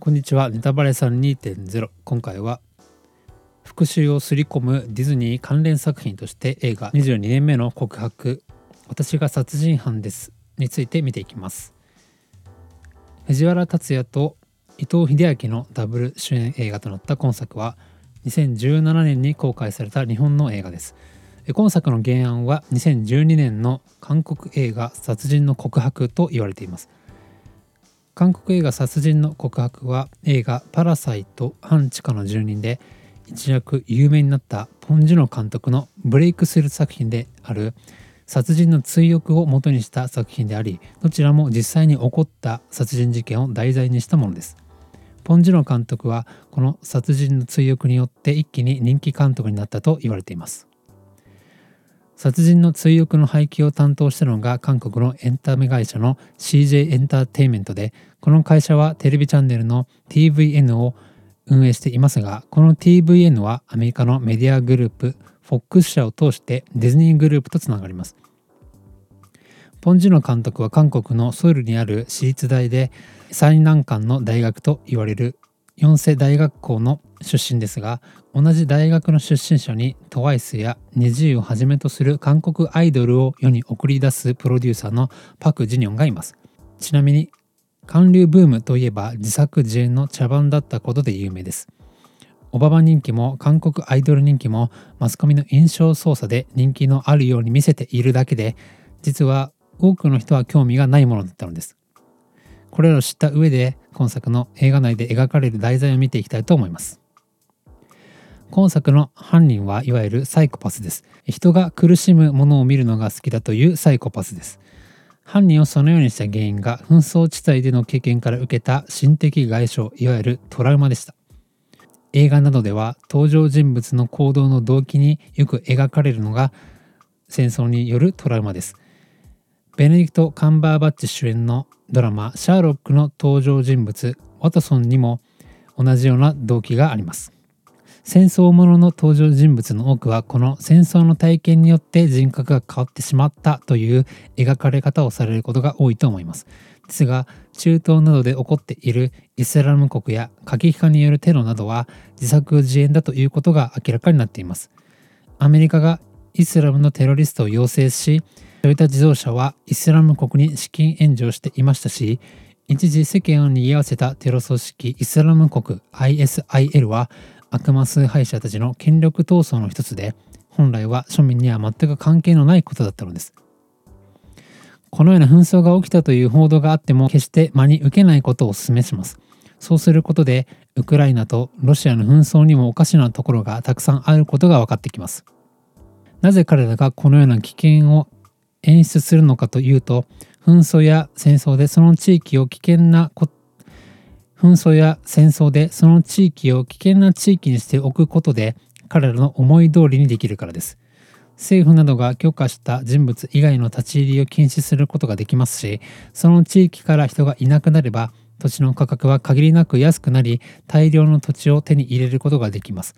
こんにちは。ネタバレさん2.0今回は復讐をすり込むディズニー関連作品として映画22年目の告白私が殺人犯ですについて見ていきます。藤原竜也と伊藤英明のダブル主演映画となった今作は2017年に公開された日本の映画です。今作の原案は2012年の韓国映画殺人の告白と言われています。韓国映画殺人の告白は映画パラサイト半地下の住人で一躍有名になったポン・ジュノ監督のブレイクスルー作品である。殺人の追憶を元にした作品でありどちらも実際に起こった殺人事件を題材にしたものです。ポン・ジュノ監督はこの殺人の追憶によって一気に人気監督になったと言われています。殺人の追憶の配給を担当したのが韓国のエンタメ会社の CJ エンターテインメントでこの会社はテレビチャンネルの TVN を運営していますがこの TVN はアメリカのメディアグループ FOX 社を通してディズニーグループとつながります。ポン・ジュノ監督は韓国のソウルにある私立大で最難関の大学と言われる四世大学校の出身ですが同じ大学の出身者に TWICE や NiziU をはじめとする韓国アイドルを世に送り出すプロデューサーのパク・ジニョンがいます。ちなみに韓流ブームといえば自作自演の茶番だったことで有名です。オバマ人気も韓国アイドル人気もマスコミの印象操作で人気のあるように見せているだけで実は多くの人は興味がないものだったのです。これらを知った上で今作の映画内で描かれる題材を見ていきたいと思います。今作の犯人はいわゆるサイコパスです。人が苦しむものを見るのが好きだというサイコパスです。犯人をそのようにした原因が紛争地帯での経験から受けた心的外傷いわゆるトラウマでした。映画などでは登場人物の行動の動機によく描かれるのが戦争によるトラウマです。ベネディクト・カンバーバッチ主演のドラマ「シャーロック」の登場人物ワトソンにも同じような動機があります。戦争ものの登場人物の多くはこの戦争の体験によって人格が変わってしまったという描かれ方をされることが多いと思います。ですが中東などで起こっているイスラム国や過激派によるテロなどは自作自演だということが明らかになっています。アメリカがイスラムのテロリストを要請しトヨタ自動車はイスラム国に資金援助をしていましたし一時世間を賑わせたテロ組織イスラム国 ISIL は悪魔崇拝者たちの権力闘争の一つで本来は庶民には全く関係のないことだったのです。このような紛争が起きたという報道があっても決して真に受けないことをお勧めします。そうすることでウクライナとロシアの紛争にもおかしなところがたくさんあることが分かってきます。なぜ彼らがこのような危険を演出するのかというと紛争や戦争でその地域を危険な紛争や戦争でその地域を危険な地域にしておくことで彼らの思い通りにできるからです。政府などが許可した人物以外の立ち入りを禁止することができますしその地域から人がいなくなれば土地の価格は限りなく安くなり大量の土地を手に入れることができます。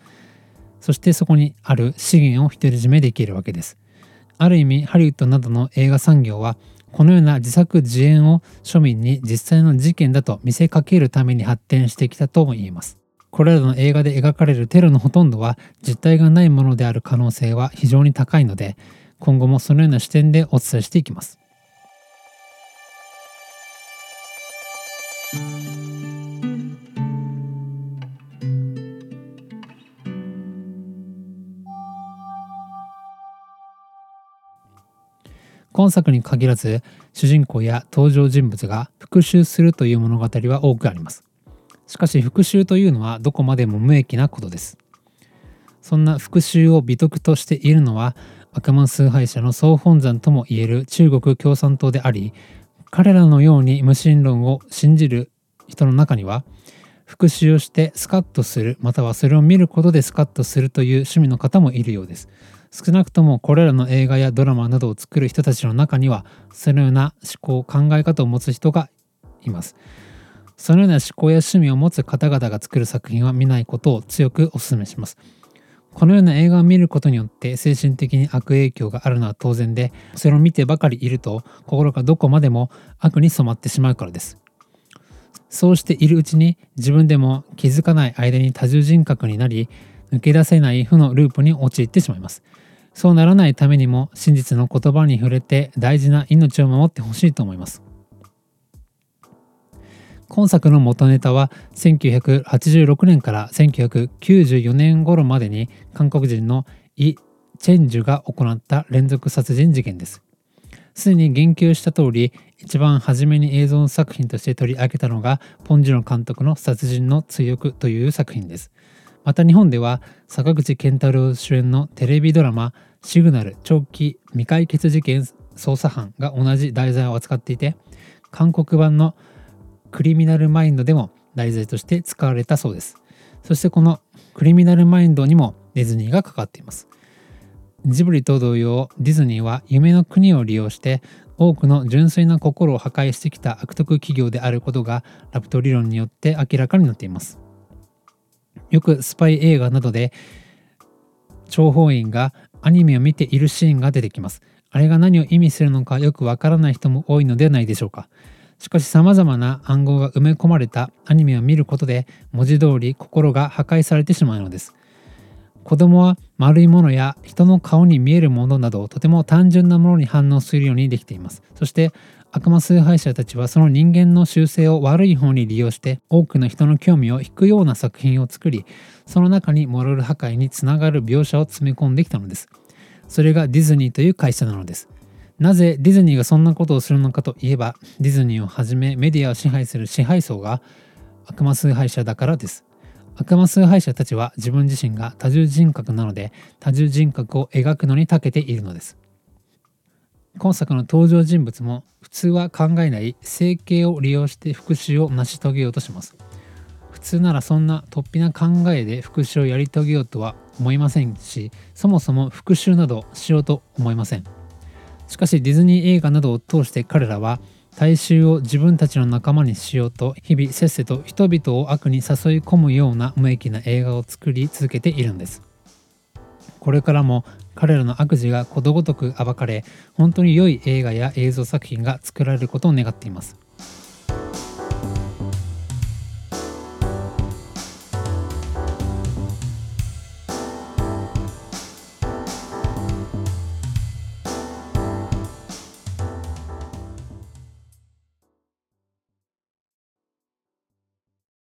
そしてそこにある資源を独り占めできるわけですある意味ハリウッドなどの映画産業はこのような自作自演を庶民に実際の事件だと見せかけるために発展してきたとも言えます。これらの映画で描かれるテロのほとんどは実体がないものである可能性は非常に高いので今後もそのような視点でお伝えしていきます。今作に限らず主人公や登場人物が復讐するという物語は多くあります。しかし復讐というのはどこまでも無益なことです。そんな復讐を美徳としているのは悪魔崇拝者の総本山ともいえる中国共産党であり彼らのように無神論を信じる人の中には復讐をしてスカッとするまたはそれを見ることでスカッとするという趣味の方もいるようです。少なくともこれらの映画やドラマなどを作る人たちの中にはそのような思考考え方を持つ人がいます。そのような思考や趣味を持つ方々が作る作品は見ないことを強くお勧めします。このような映画を見ることによって精神的に悪影響があるのは当然でそれを見てばかりいると心がどこまでも悪に染まってしまうからです。そうしているうちに自分でも気づかない間に多重人格になり抜け出せない負のループに陥ってしまいます。そうならないためにも真実の言葉に触れて大事な命を守ってほしいと思います。今作の元ネタは1986年から1994年頃までに韓国人のイ・チェンジュが行った連続殺人事件です。すでに言及した通り一番初めに映像作品として取り上げたのがポン・ジュノ監督の「殺人の追憶」という作品です。また日本では坂口健太郎主演のテレビドラマ「シグナル長期未解決事件捜査班」が同じ題材を扱っていて韓国版の「クリミナルマインド」でも題材として使われたそうです。そしてこの「クリミナルマインド」にもディズニーが関わっています。ジブリと同様ディズニーは夢の国を利用して多くの純粋な心を破壊してきた悪徳企業であることがラプト理論によって明らかになっています。よくスパイ映画などで諜報員がアニメを見ているシーンが出てきます。あれが何を意味するのかよくわからない人も多いのではないでしょうか。しかし様々な暗号が埋め込まれたアニメを見ることで文字通り心が破壊されてしまうのです。子供は丸いものや人の顔に見えるものなどとても単純なものに反応するようにできています。そして悪魔崇拝者たちはその人間の習性を悪い方に利用して多くの人の興味を引くような作品を作りその中にモラル破壊につながる描写を詰め込んできたのです。それがディズニーという会社なのです。なぜディズニーがそんなことをするのかといえばディズニーをはじめメディアを支配する支配層が悪魔崇拝者だからです。悪魔崇拝者たちは自分自身が多重人格なので多重人格を描くのに長けているのです。今作の登場人物も普通は考えない整形を利用して復讐を成し遂げようとします。普通ならそんな突飛な考えで復讐をやり遂げようとは思いませんしそもそも復讐などしようと思いません。しかしディズニー映画などを通して彼らは大衆を自分たちの仲間にしようと日々せっせと人々を悪に誘い込むような無益な映画を作り続けているんです。これからも彼らの悪事がことごとく暴かれ本当に良い映画や映像作品が作られることを願っています。